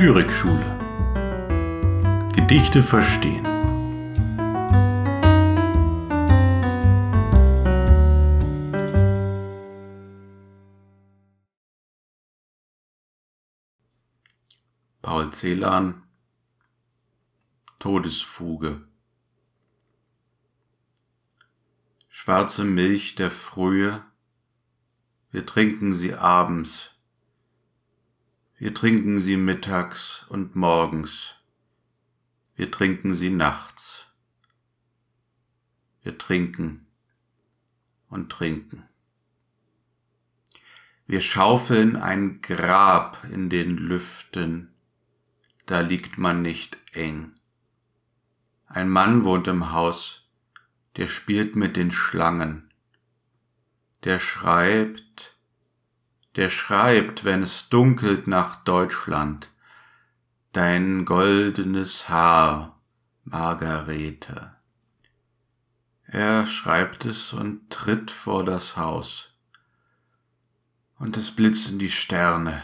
Lyrikschule. Gedichte verstehen. Paul Celan Todesfuge Schwarze Milch der Frühe, wir trinken sie abends wir trinken sie mittags und morgens. Wir trinken sie nachts. Wir trinken und trinken. Wir schaufeln ein Grab in den Lüften, da liegt man nicht eng. Ein Mann wohnt im Haus, der spielt mit den Schlangen, der schreibt, der schreibt, wenn es dunkelt nach Deutschland, dein goldenes Haar, Margarete. Er schreibt es und tritt vor das Haus, und es blitzen die Sterne.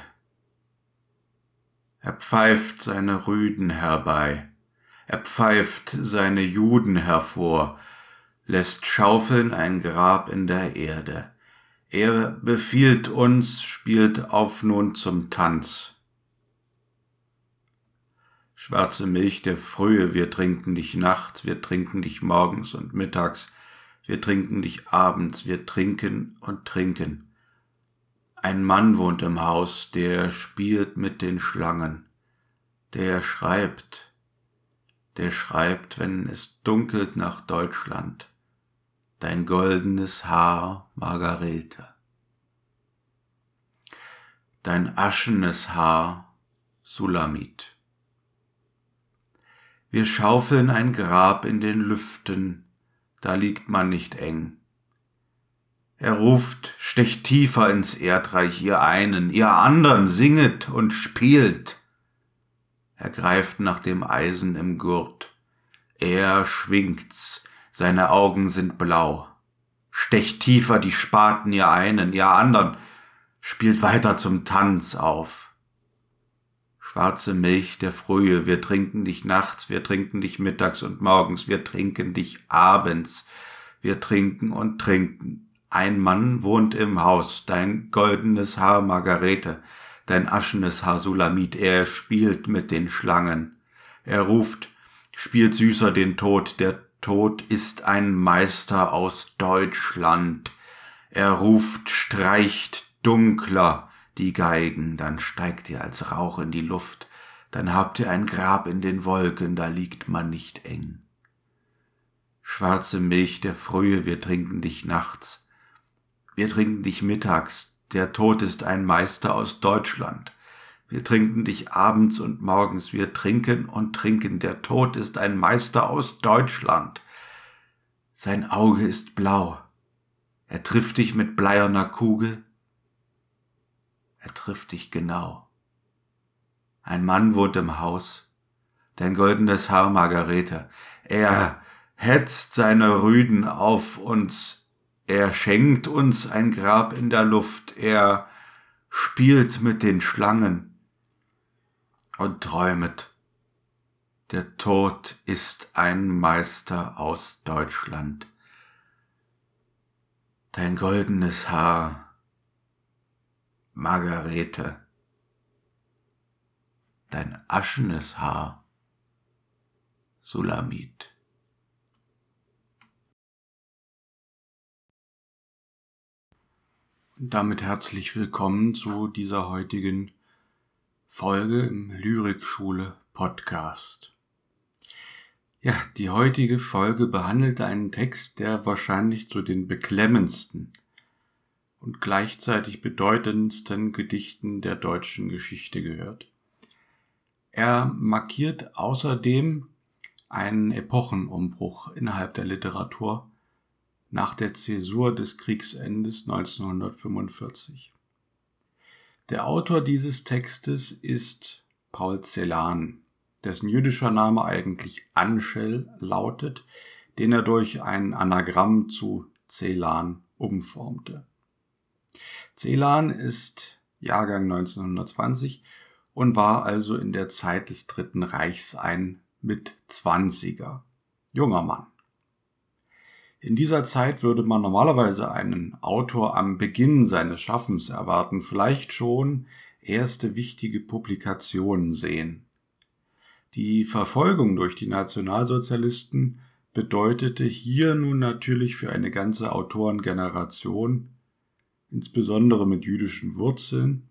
Er pfeift seine Rüden herbei, er pfeift seine Juden hervor, lässt schaufeln ein Grab in der Erde. Er befiehlt uns, spielt auf nun zum Tanz. Schwarze Milch der Frühe, wir trinken dich nachts, wir trinken dich morgens und mittags, wir trinken dich abends, wir trinken und trinken. Ein Mann wohnt im Haus, der spielt mit den Schlangen, der schreibt, der schreibt, wenn es dunkelt nach Deutschland dein goldenes Haar, Margarete. Dein aschenes Haar, Sulamit. Wir schaufeln ein Grab in den Lüften, da liegt man nicht eng. Er ruft, stecht tiefer ins Erdreich, ihr einen, ihr andern, singet und spielt. Er greift nach dem Eisen im Gurt, er schwingt's, seine Augen sind blau. Stecht tiefer die Spaten ihr einen, ihr andern, spielt weiter zum Tanz auf. Schwarze Milch der Frühe, wir trinken dich nachts, wir trinken dich mittags und morgens, wir trinken dich abends, wir trinken und trinken. Ein Mann wohnt im Haus, dein goldenes Haar Margarete, dein aschenes Haar Sulamit, er spielt mit den Schlangen. Er ruft, spielt süßer den Tod, der Tod ist ein Meister aus Deutschland. Er ruft, streicht dunkler die Geigen, dann steigt ihr als Rauch in die Luft, dann habt ihr ein Grab in den Wolken, da liegt man nicht eng. Schwarze Milch der Frühe, wir trinken dich nachts, wir trinken dich mittags, der Tod ist ein Meister aus Deutschland. Wir trinken dich abends und morgens, wir trinken und trinken. Der Tod ist ein Meister aus Deutschland. Sein Auge ist blau. Er trifft dich mit bleierner Kugel. Er trifft dich genau. Ein Mann wohnt im Haus. Dein goldenes Haar, Margarete. Er hetzt seine Rüden auf uns. Er schenkt uns ein Grab in der Luft. Er spielt mit den Schlangen und träumet. Der Tod ist ein Meister aus Deutschland. Dein goldenes Haar, Margarete, dein aschenes Haar, Sulamit. Und damit herzlich willkommen zu dieser heutigen Folge im Lyrikschule Podcast. Ja, die heutige Folge behandelt einen Text, der wahrscheinlich zu den beklemmendsten und gleichzeitig bedeutendsten Gedichten der deutschen Geschichte gehört. Er markiert außerdem einen Epochenumbruch innerhalb der Literatur nach der Zäsur des Kriegsendes 1945. Der Autor dieses Textes ist Paul Celan, dessen jüdischer Name eigentlich Anschel lautet, den er durch ein Anagramm zu Celan umformte. Celan ist Jahrgang 1920 und war also in der Zeit des Dritten Reichs ein Mitzwanziger, junger Mann. In dieser Zeit würde man normalerweise einen Autor am Beginn seines Schaffens erwarten, vielleicht schon erste wichtige Publikationen sehen. Die Verfolgung durch die Nationalsozialisten bedeutete hier nun natürlich für eine ganze Autorengeneration, insbesondere mit jüdischen Wurzeln,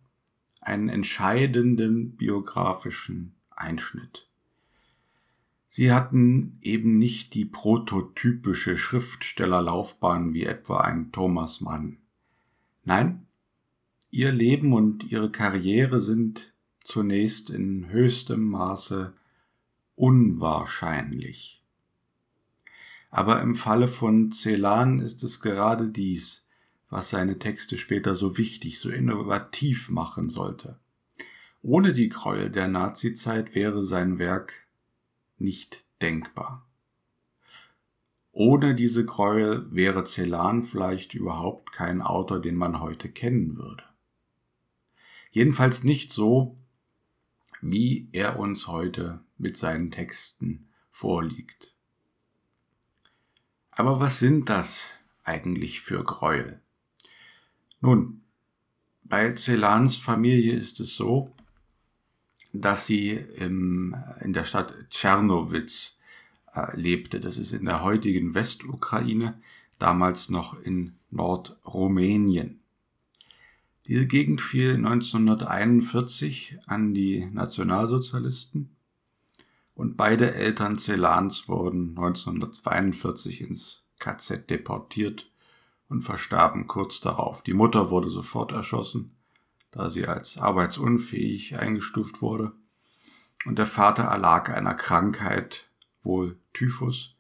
einen entscheidenden biografischen Einschnitt. Sie hatten eben nicht die prototypische Schriftstellerlaufbahn wie etwa ein Thomas Mann. Nein, ihr Leben und ihre Karriere sind zunächst in höchstem Maße unwahrscheinlich. Aber im Falle von Celan ist es gerade dies, was seine Texte später so wichtig, so innovativ machen sollte. Ohne die Gräuel der Nazizeit wäre sein Werk nicht denkbar. Ohne diese Gräuel wäre Celan vielleicht überhaupt kein Autor, den man heute kennen würde. Jedenfalls nicht so, wie er uns heute mit seinen Texten vorliegt. Aber was sind das eigentlich für Gräuel? Nun, bei Celans Familie ist es so, dass sie im, in der Stadt Tschernowitz äh, lebte. Das ist in der heutigen Westukraine, damals noch in Nordrumänien. Diese Gegend fiel 1941 an die Nationalsozialisten und beide Eltern Celans wurden 1942 ins KZ deportiert und verstarben kurz darauf. Die Mutter wurde sofort erschossen da sie als arbeitsunfähig eingestuft wurde. Und der Vater erlag einer Krankheit, wohl Typhus,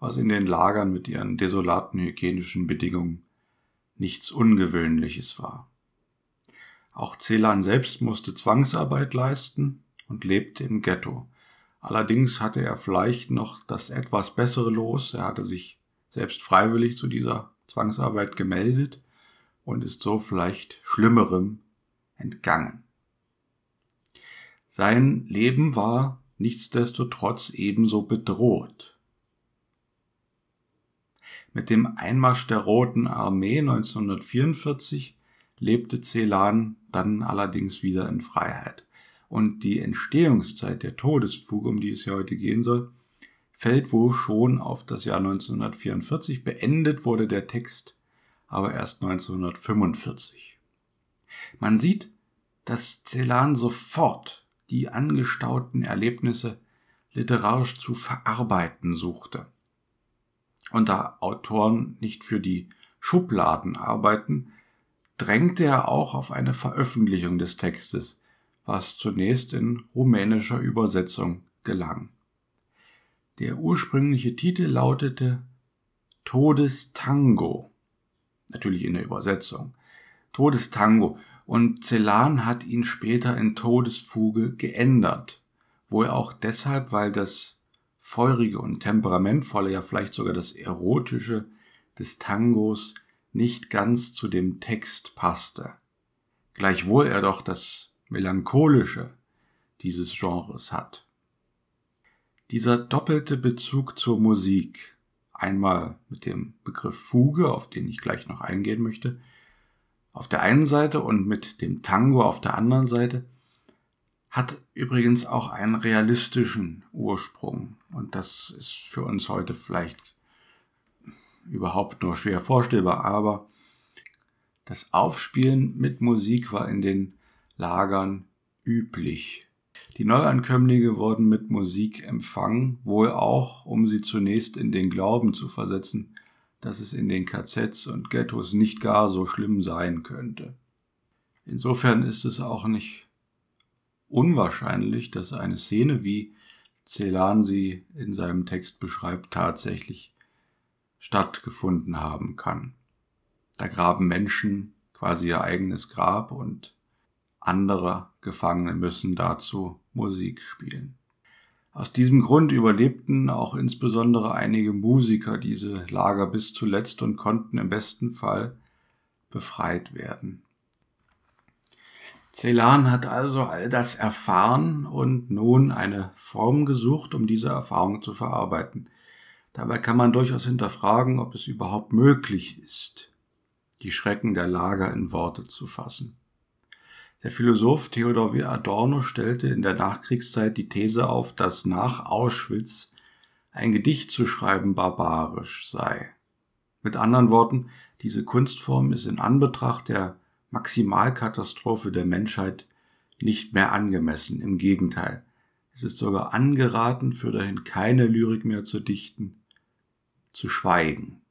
was in den Lagern mit ihren desolaten hygienischen Bedingungen nichts Ungewöhnliches war. Auch Celan selbst musste Zwangsarbeit leisten und lebte im Ghetto. Allerdings hatte er vielleicht noch das etwas bessere Los. Er hatte sich selbst freiwillig zu dieser Zwangsarbeit gemeldet und ist so vielleicht Schlimmerem entgangen. Sein Leben war nichtsdestotrotz ebenso bedroht. Mit dem Einmarsch der Roten Armee 1944 lebte Celan dann allerdings wieder in Freiheit. Und die Entstehungszeit der Todesfuge, um die es ja heute gehen soll, fällt wohl schon auf das Jahr 1944. Beendet wurde der Text aber erst 1945. Man sieht, dass Celan sofort die angestauten Erlebnisse literarisch zu verarbeiten suchte. Und da Autoren nicht für die Schubladen arbeiten, drängte er auch auf eine Veröffentlichung des Textes, was zunächst in rumänischer Übersetzung gelang. Der ursprüngliche Titel lautete Todestango, natürlich in der Übersetzung. Todestango und Celan hat ihn später in Todesfuge geändert. Wohl auch deshalb, weil das feurige und temperamentvolle, ja vielleicht sogar das erotische des Tangos nicht ganz zu dem Text passte. Gleichwohl er doch das melancholische dieses Genres hat. Dieser doppelte Bezug zur Musik, einmal mit dem Begriff Fuge, auf den ich gleich noch eingehen möchte, auf der einen Seite und mit dem Tango auf der anderen Seite, hat übrigens auch einen realistischen Ursprung. Und das ist für uns heute vielleicht überhaupt nur schwer vorstellbar, aber das Aufspielen mit Musik war in den Lagern üblich. Die Neuankömmlinge wurden mit Musik empfangen, wohl auch, um sie zunächst in den Glauben zu versetzen, dass es in den KZs und Ghettos nicht gar so schlimm sein könnte. Insofern ist es auch nicht unwahrscheinlich, dass eine Szene, wie Celan sie in seinem Text beschreibt, tatsächlich stattgefunden haben kann. Da graben Menschen quasi ihr eigenes Grab und andere Gefangene müssen dazu Musik spielen. Aus diesem Grund überlebten auch insbesondere einige Musiker diese Lager bis zuletzt und konnten im besten Fall befreit werden. Celan hat also all das erfahren und nun eine Form gesucht, um diese Erfahrung zu verarbeiten. Dabei kann man durchaus hinterfragen, ob es überhaupt möglich ist, die Schrecken der Lager in Worte zu fassen. Der Philosoph Theodor W. Adorno stellte in der Nachkriegszeit die These auf, dass nach Auschwitz ein Gedicht zu schreiben barbarisch sei. Mit anderen Worten, diese Kunstform ist in Anbetracht der Maximalkatastrophe der Menschheit nicht mehr angemessen. Im Gegenteil, es ist sogar angeraten, für dahin keine Lyrik mehr zu dichten, zu schweigen.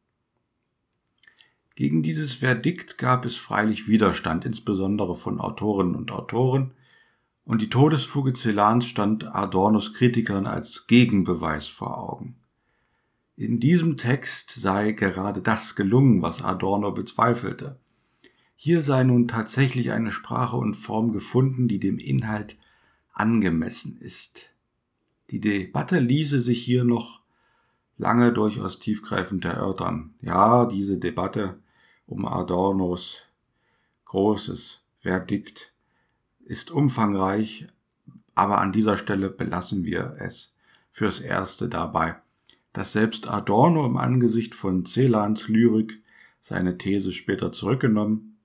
Gegen dieses Verdikt gab es freilich Widerstand, insbesondere von Autorinnen und Autoren, und die Todesfuge Celans stand Adornos Kritikern als Gegenbeweis vor Augen. In diesem Text sei gerade das gelungen, was Adorno bezweifelte. Hier sei nun tatsächlich eine Sprache und Form gefunden, die dem Inhalt angemessen ist. Die Debatte ließe sich hier noch lange durchaus tiefgreifend erörtern. Ja, diese Debatte um Adornos großes Verdikt ist umfangreich, aber an dieser Stelle belassen wir es fürs Erste dabei, dass selbst Adorno im Angesicht von Celans Lyrik seine These später zurückgenommen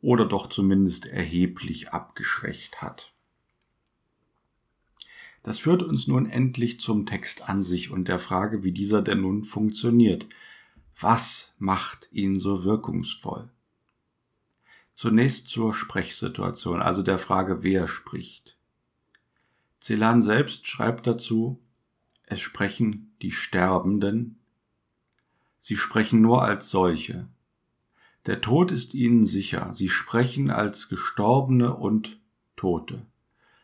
oder doch zumindest erheblich abgeschwächt hat. Das führt uns nun endlich zum Text an sich und der Frage, wie dieser denn nun funktioniert. Was macht ihn so wirkungsvoll? Zunächst zur Sprechsituation, also der Frage, wer spricht. Celan selbst schreibt dazu, es sprechen die Sterbenden, sie sprechen nur als solche, der Tod ist ihnen sicher. Sie sprechen als Gestorbene und Tote.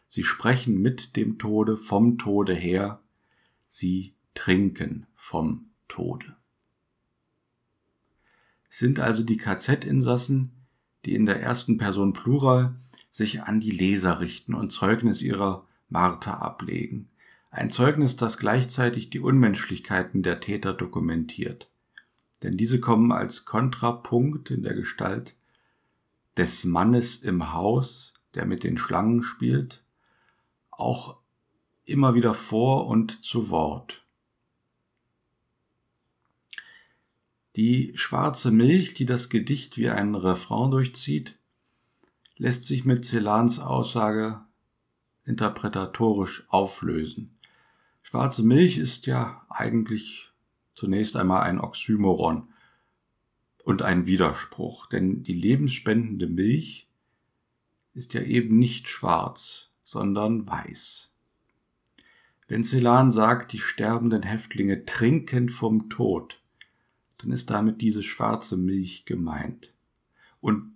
Sie sprechen mit dem Tode, vom Tode her. Sie trinken vom Tode. Sind also die KZ-Insassen, die in der ersten Person Plural sich an die Leser richten und Zeugnis ihrer Marter ablegen. Ein Zeugnis, das gleichzeitig die Unmenschlichkeiten der Täter dokumentiert denn diese kommen als Kontrapunkt in der Gestalt des Mannes im Haus, der mit den Schlangen spielt, auch immer wieder vor und zu Wort. Die schwarze Milch, die das Gedicht wie ein Refrain durchzieht, lässt sich mit Celans Aussage interpretatorisch auflösen. Schwarze Milch ist ja eigentlich zunächst einmal ein Oxymoron und ein Widerspruch, denn die lebensspendende Milch ist ja eben nicht schwarz, sondern weiß. Wenn Celan sagt, die sterbenden Häftlinge trinken vom Tod, dann ist damit diese schwarze Milch gemeint. Und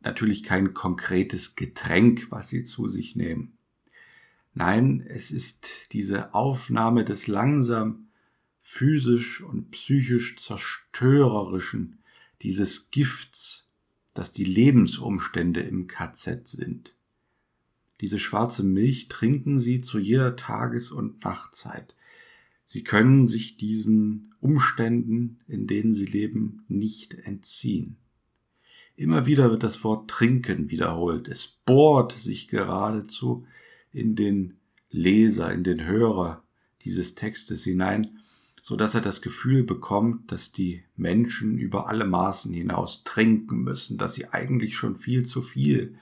natürlich kein konkretes Getränk, was sie zu sich nehmen. Nein, es ist diese Aufnahme des langsam physisch und psychisch zerstörerischen, dieses Gifts, das die Lebensumstände im KZ sind. Diese schwarze Milch trinken sie zu jeder Tages- und Nachtzeit. Sie können sich diesen Umständen, in denen sie leben, nicht entziehen. Immer wieder wird das Wort trinken wiederholt. Es bohrt sich geradezu in den Leser, in den Hörer dieses Textes hinein so dass er das Gefühl bekommt, dass die Menschen über alle Maßen hinaus trinken müssen, dass sie eigentlich schon viel zu viel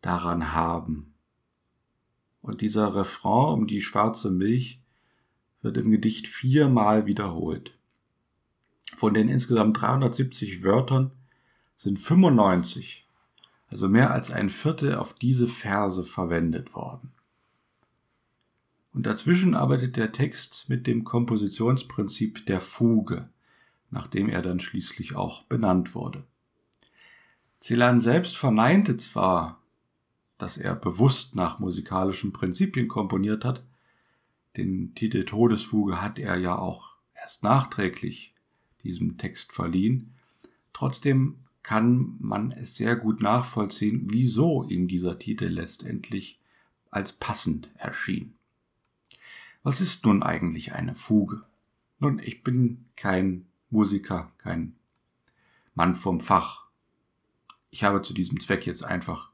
daran haben. Und dieser Refrain um die schwarze Milch wird im Gedicht viermal wiederholt. Von den insgesamt 370 Wörtern sind 95, also mehr als ein Viertel, auf diese Verse verwendet worden. Und dazwischen arbeitet der Text mit dem Kompositionsprinzip der Fuge, nachdem er dann schließlich auch benannt wurde. Celan selbst verneinte zwar, dass er bewusst nach musikalischen Prinzipien komponiert hat, den Titel Todesfuge hat er ja auch erst nachträglich diesem Text verliehen, trotzdem kann man es sehr gut nachvollziehen, wieso ihm dieser Titel letztendlich als passend erschien. Was ist nun eigentlich eine Fuge? Nun, ich bin kein Musiker, kein Mann vom Fach. Ich habe zu diesem Zweck jetzt einfach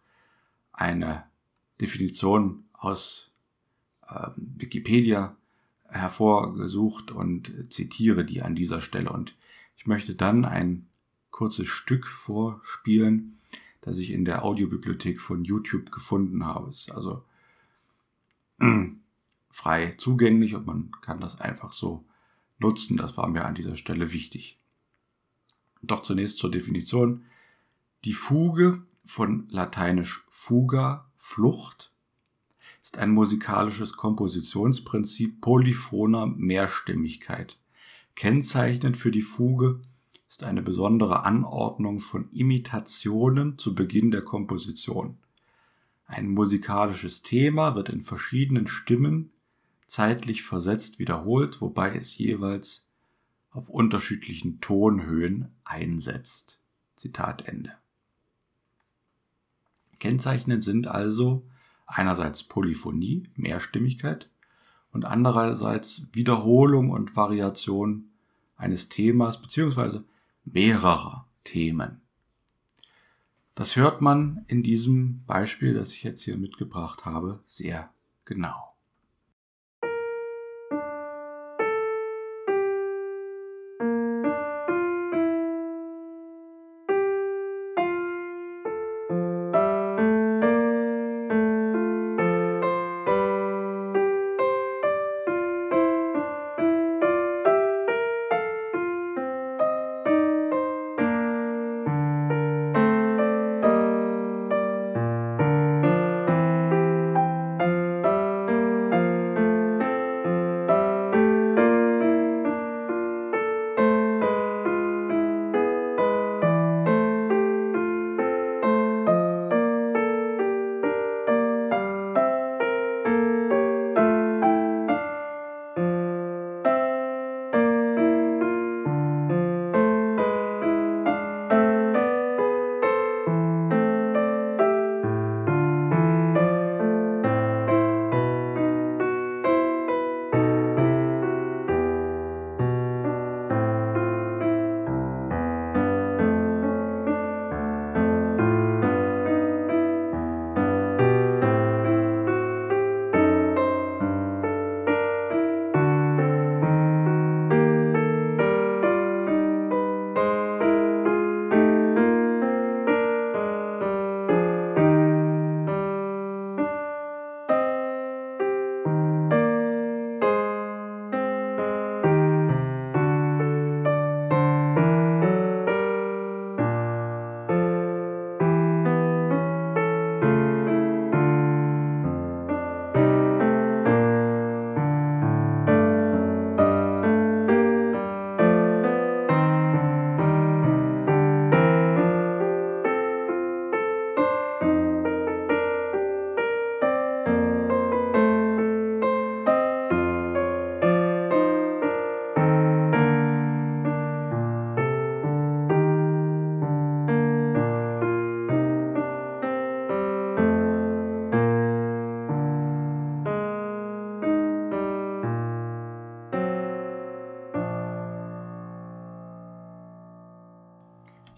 eine Definition aus Wikipedia hervorgesucht und zitiere die an dieser Stelle. Und ich möchte dann ein kurzes Stück vorspielen, das ich in der Audiobibliothek von YouTube gefunden habe. Es ist also frei zugänglich und man kann das einfach so nutzen. Das war mir an dieser Stelle wichtig. Doch zunächst zur Definition. Die Fuge von lateinisch fuga, Flucht, ist ein musikalisches Kompositionsprinzip polyphoner Mehrstimmigkeit. Kennzeichnend für die Fuge ist eine besondere Anordnung von Imitationen zu Beginn der Komposition. Ein musikalisches Thema wird in verschiedenen Stimmen zeitlich versetzt wiederholt, wobei es jeweils auf unterschiedlichen Tonhöhen einsetzt. Zitat Ende. Kennzeichnend sind also einerseits Polyphonie, Mehrstimmigkeit und andererseits Wiederholung und Variation eines Themas beziehungsweise mehrerer Themen. Das hört man in diesem Beispiel, das ich jetzt hier mitgebracht habe, sehr genau.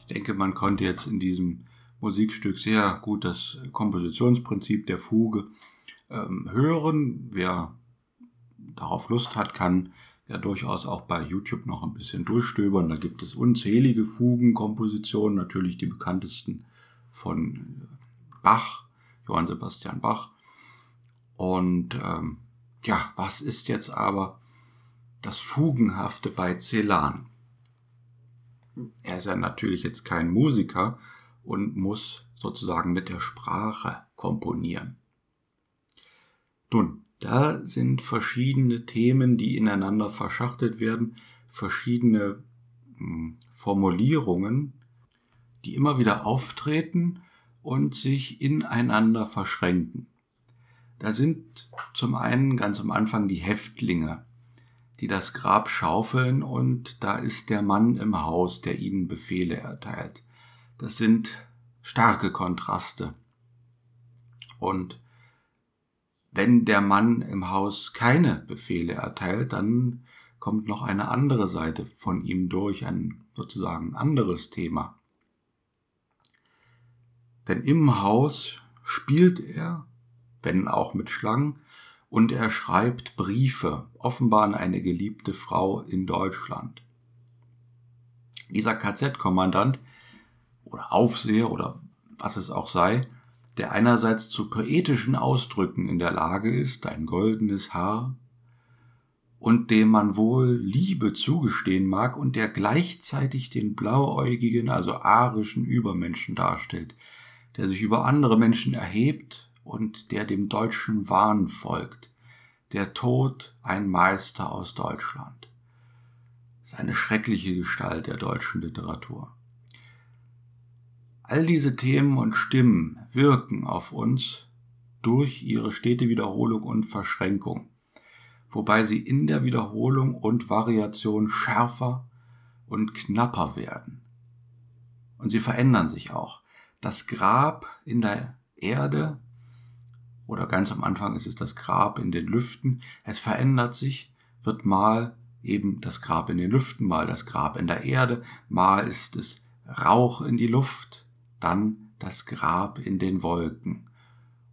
Ich denke, man konnte jetzt in diesem Musikstück sehr gut das Kompositionsprinzip der Fuge ähm, hören. Wer darauf Lust hat, kann ja durchaus auch bei YouTube noch ein bisschen durchstöbern. Da gibt es unzählige Fugenkompositionen, natürlich die bekanntesten von Bach, Johann Sebastian Bach. Und ähm, ja, was ist jetzt aber das Fugenhafte bei Celan? Er ist ja natürlich jetzt kein Musiker und muss sozusagen mit der Sprache komponieren. Nun, da sind verschiedene Themen, die ineinander verschachtelt werden, verschiedene hm, Formulierungen, die immer wieder auftreten und sich ineinander verschränken. Da sind zum einen ganz am Anfang die Häftlinge, die das Grab schaufeln, und da ist der Mann im Haus, der ihnen Befehle erteilt. Das sind starke Kontraste. Und wenn der Mann im Haus keine Befehle erteilt, dann kommt noch eine andere Seite von ihm durch, ein sozusagen anderes Thema. Denn im Haus spielt er, wenn auch mit Schlangen, und er schreibt Briefe, offenbar an eine geliebte Frau in Deutschland. Dieser KZ-Kommandant oder Aufseher oder was es auch sei, der einerseits zu poetischen Ausdrücken in der Lage ist, ein goldenes Haar, und dem man wohl Liebe zugestehen mag und der gleichzeitig den blauäugigen, also arischen Übermenschen darstellt, der sich über andere Menschen erhebt und der dem deutschen Wahn folgt. Der Tod ein Meister aus Deutschland. Das ist eine schreckliche Gestalt der deutschen Literatur. All diese Themen und Stimmen wirken auf uns durch ihre stete Wiederholung und Verschränkung wobei sie in der Wiederholung und Variation schärfer und knapper werden. Und sie verändern sich auch. Das Grab in der Erde oder ganz am Anfang ist es das Grab in den Lüften. Es verändert sich, wird mal eben das Grab in den Lüften, mal das Grab in der Erde, mal ist es Rauch in die Luft, dann das Grab in den Wolken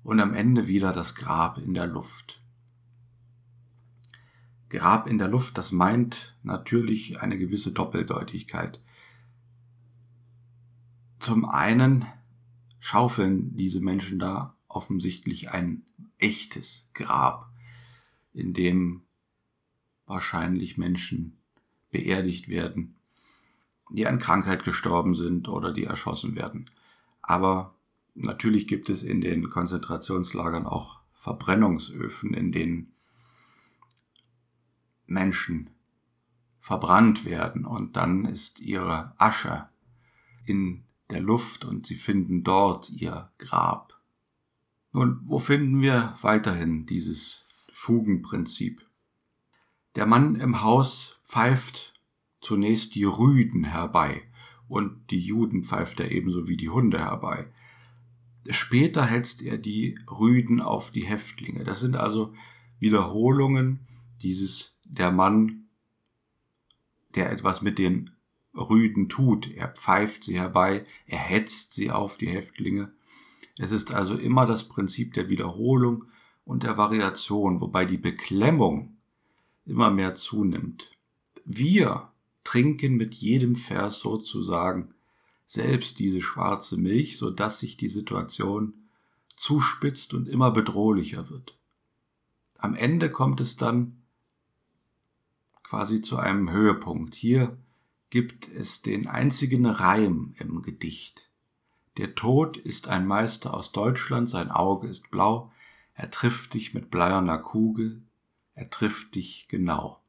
und am Ende wieder das Grab in der Luft. Grab in der Luft, das meint natürlich eine gewisse Doppeldeutigkeit. Zum einen schaufeln diese Menschen da offensichtlich ein echtes Grab, in dem wahrscheinlich Menschen beerdigt werden, die an Krankheit gestorben sind oder die erschossen werden. Aber natürlich gibt es in den Konzentrationslagern auch Verbrennungsöfen, in denen Menschen verbrannt werden und dann ist ihre Asche in der Luft und sie finden dort ihr Grab. Nun, wo finden wir weiterhin dieses Fugenprinzip? Der Mann im Haus pfeift zunächst die Rüden herbei und die Juden pfeift er ebenso wie die Hunde herbei. Später hetzt er die Rüden auf die Häftlinge. Das sind also Wiederholungen dieses der Mann, der etwas mit den Rüden tut. Er pfeift sie herbei, er hetzt sie auf die Häftlinge. Es ist also immer das Prinzip der Wiederholung und der Variation, wobei die Beklemmung immer mehr zunimmt. Wir trinken mit jedem Vers sozusagen selbst diese schwarze Milch, so dass sich die Situation zuspitzt und immer bedrohlicher wird. Am Ende kommt es dann quasi zu einem Höhepunkt. Hier gibt es den einzigen Reim im Gedicht. Der Tod ist ein Meister aus Deutschland, sein Auge ist blau, er trifft dich mit bleierner Kugel, er trifft dich genau.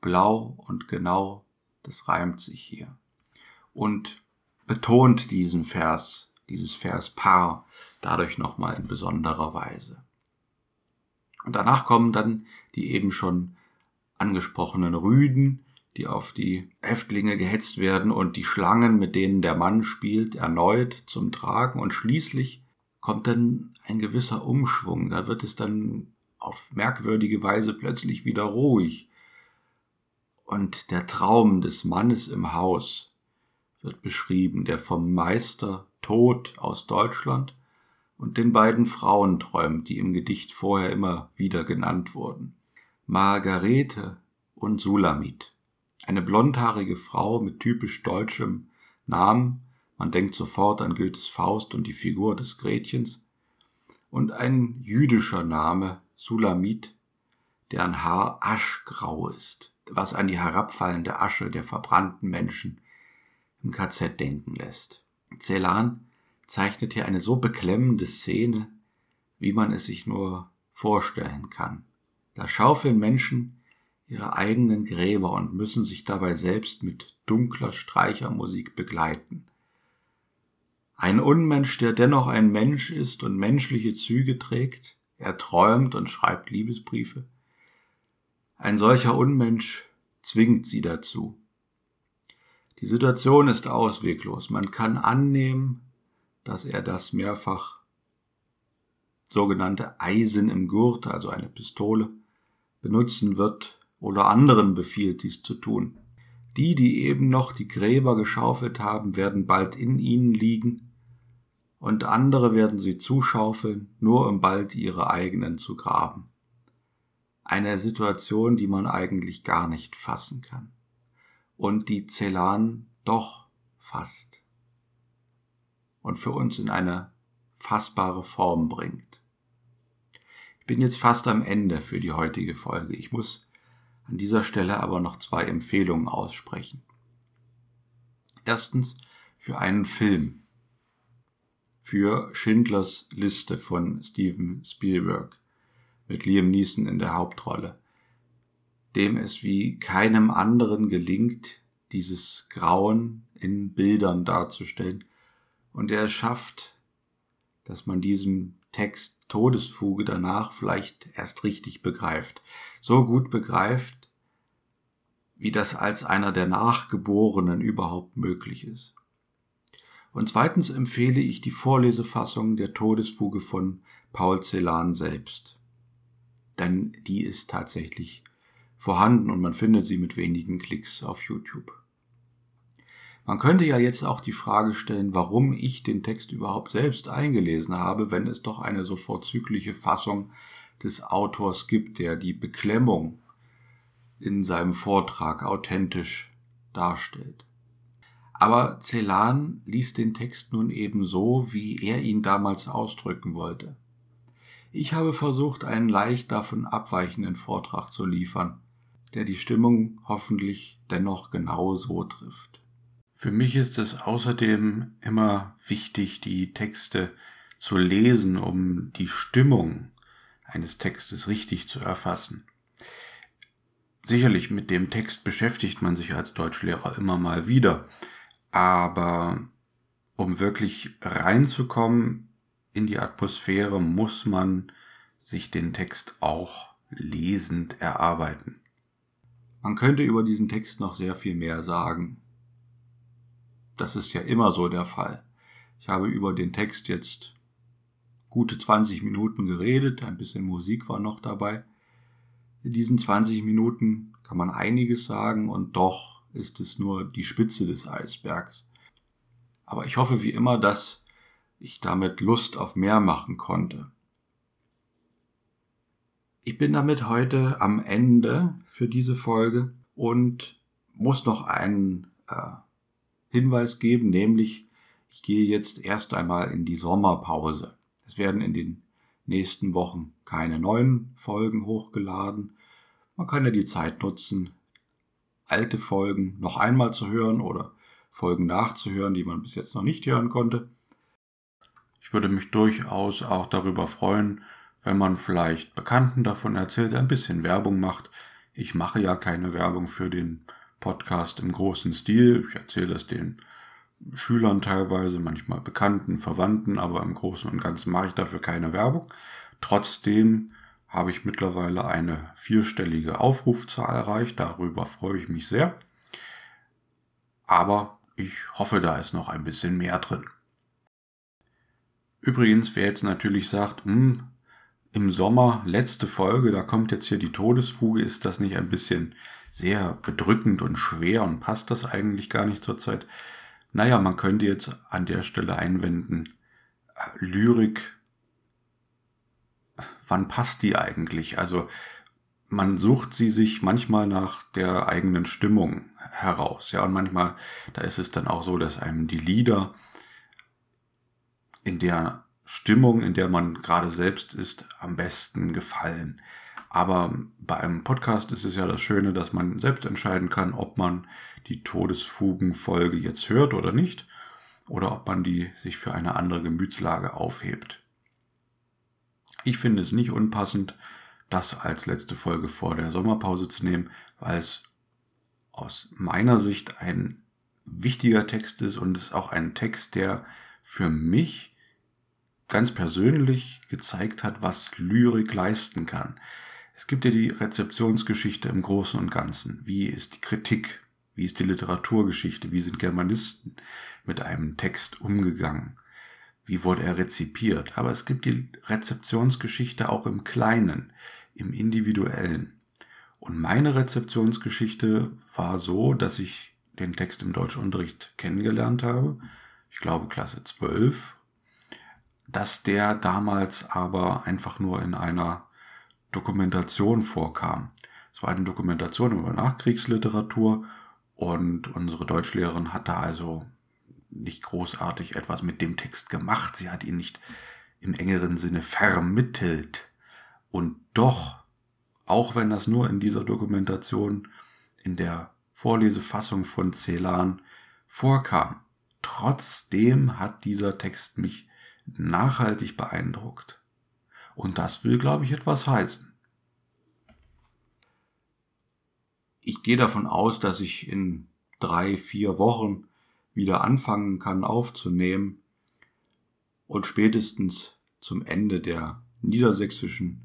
Blau und genau, das reimt sich hier. Und betont diesen Vers, dieses Verspaar dadurch nochmal in besonderer Weise. Und danach kommen dann die eben schon angesprochenen Rüden, die auf die Häftlinge gehetzt werden und die Schlangen, mit denen der Mann spielt, erneut zum Tragen und schließlich kommt dann ein gewisser Umschwung, da wird es dann auf merkwürdige Weise plötzlich wieder ruhig. Und der Traum des Mannes im Haus wird beschrieben, der vom Meister Tod aus Deutschland und den beiden Frauen träumt, die im Gedicht vorher immer wieder genannt wurden. Margarete und Sulamit. Eine blondhaarige Frau mit typisch deutschem Namen, man denkt sofort an Goethes Faust und die Figur des Gretchens, und ein jüdischer Name, Sulamit, deren Haar aschgrau ist, was an die herabfallende Asche der verbrannten Menschen im KZ denken lässt. Celan zeichnet hier eine so beklemmende Szene, wie man es sich nur vorstellen kann. Da schaufeln Menschen ihre eigenen Gräber und müssen sich dabei selbst mit dunkler Streichermusik begleiten. Ein Unmensch, der dennoch ein Mensch ist und menschliche Züge trägt, er träumt und schreibt Liebesbriefe. Ein solcher Unmensch zwingt sie dazu. Die Situation ist ausweglos. Man kann annehmen, dass er das mehrfach sogenannte Eisen im Gurt, also eine Pistole, benutzen wird oder anderen befiehlt, dies zu tun. Die, die eben noch die Gräber geschaufelt haben, werden bald in ihnen liegen und andere werden sie zuschaufeln, nur um bald ihre eigenen zu graben. Eine Situation, die man eigentlich gar nicht fassen kann. Und die Celan doch fasst. Und für uns in eine fassbare Form bringt. Ich bin jetzt fast am Ende für die heutige Folge. Ich muss an dieser Stelle aber noch zwei Empfehlungen aussprechen. Erstens für einen Film. Für Schindlers Liste von Steven Spielberg mit Liam Neeson in der Hauptrolle, dem es wie keinem anderen gelingt, dieses Grauen in Bildern darzustellen und er schafft, dass man diesen Text Todesfuge danach vielleicht erst richtig begreift. So gut begreift, wie das als einer der Nachgeborenen überhaupt möglich ist. Und zweitens empfehle ich die Vorlesefassung der Todesfuge von Paul Celan selbst. Denn die ist tatsächlich vorhanden und man findet sie mit wenigen Klicks auf YouTube. Man könnte ja jetzt auch die Frage stellen, warum ich den Text überhaupt selbst eingelesen habe, wenn es doch eine so vorzügliche Fassung des Autors gibt, der die Beklemmung in seinem Vortrag authentisch darstellt. Aber Celan liest den Text nun eben so, wie er ihn damals ausdrücken wollte. Ich habe versucht, einen leicht davon abweichenden Vortrag zu liefern, der die Stimmung hoffentlich dennoch genau so trifft. Für mich ist es außerdem immer wichtig, die Texte zu lesen, um die Stimmung eines Textes richtig zu erfassen. Sicherlich mit dem Text beschäftigt man sich als Deutschlehrer immer mal wieder, aber um wirklich reinzukommen in die Atmosphäre, muss man sich den Text auch lesend erarbeiten. Man könnte über diesen Text noch sehr viel mehr sagen. Das ist ja immer so der Fall. Ich habe über den Text jetzt gute 20 Minuten geredet, ein bisschen Musik war noch dabei. In diesen 20 Minuten kann man einiges sagen und doch ist es nur die Spitze des Eisbergs. Aber ich hoffe wie immer, dass ich damit Lust auf mehr machen konnte. Ich bin damit heute am Ende für diese Folge und muss noch einen äh, Hinweis geben, nämlich ich gehe jetzt erst einmal in die Sommerpause. Es werden in den nächsten Wochen keine neuen Folgen hochgeladen. Man kann ja die Zeit nutzen, alte Folgen noch einmal zu hören oder Folgen nachzuhören, die man bis jetzt noch nicht hören konnte. Ich würde mich durchaus auch darüber freuen, wenn man vielleicht Bekannten davon erzählt, ein bisschen Werbung macht. Ich mache ja keine Werbung für den Podcast im großen Stil. Ich erzähle es den Schülern teilweise, manchmal Bekannten, Verwandten, aber im Großen und Ganzen mache ich dafür keine Werbung. Trotzdem habe ich mittlerweile eine vierstellige Aufrufzahl erreicht. Darüber freue ich mich sehr. Aber ich hoffe, da ist noch ein bisschen mehr drin. Übrigens, wer jetzt natürlich sagt, hm, im Sommer, letzte Folge, da kommt jetzt hier die Todesfuge, ist das nicht ein bisschen sehr bedrückend und schwer und passt das eigentlich gar nicht zur Zeit. Naja, man könnte jetzt an der Stelle einwenden, äh, Lyrik, wann passt die eigentlich? Also man sucht sie sich manchmal nach der eigenen Stimmung heraus, ja, und manchmal, da ist es dann auch so, dass einem die Lieder in der Stimmung, in der man gerade selbst ist, am besten gefallen. Aber bei einem Podcast ist es ja das Schöne, dass man selbst entscheiden kann, ob man die Todesfugenfolge jetzt hört oder nicht, oder ob man die sich für eine andere Gemütslage aufhebt. Ich finde es nicht unpassend, das als letzte Folge vor der Sommerpause zu nehmen, weil es aus meiner Sicht ein wichtiger Text ist und es ist auch ein Text, der für mich ganz persönlich gezeigt hat, was Lyrik leisten kann. Es gibt ja die Rezeptionsgeschichte im Großen und Ganzen. Wie ist die Kritik? Wie ist die Literaturgeschichte? Wie sind Germanisten mit einem Text umgegangen? Wie wurde er rezipiert? Aber es gibt die Rezeptionsgeschichte auch im Kleinen, im Individuellen. Und meine Rezeptionsgeschichte war so, dass ich den Text im Deutschunterricht kennengelernt habe. Ich glaube Klasse 12. dass der damals aber einfach nur in einer Dokumentation vorkam. Es war eine Dokumentation über Nachkriegsliteratur und unsere Deutschlehrerin hat da also nicht großartig etwas mit dem Text gemacht. Sie hat ihn nicht im engeren Sinne vermittelt. Und doch, auch wenn das nur in dieser Dokumentation in der Vorlesefassung von Celan vorkam, trotzdem hat dieser Text mich nachhaltig beeindruckt. Und das will, glaube ich, etwas heißen. Ich gehe davon aus, dass ich in drei, vier Wochen wieder anfangen kann aufzunehmen und spätestens zum Ende der niedersächsischen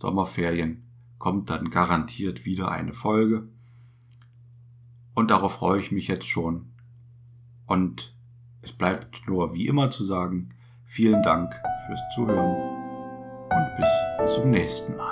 Sommerferien kommt dann garantiert wieder eine Folge. Und darauf freue ich mich jetzt schon. Und es bleibt nur wie immer zu sagen, vielen Dank fürs Zuhören und bis zum nächsten Mal.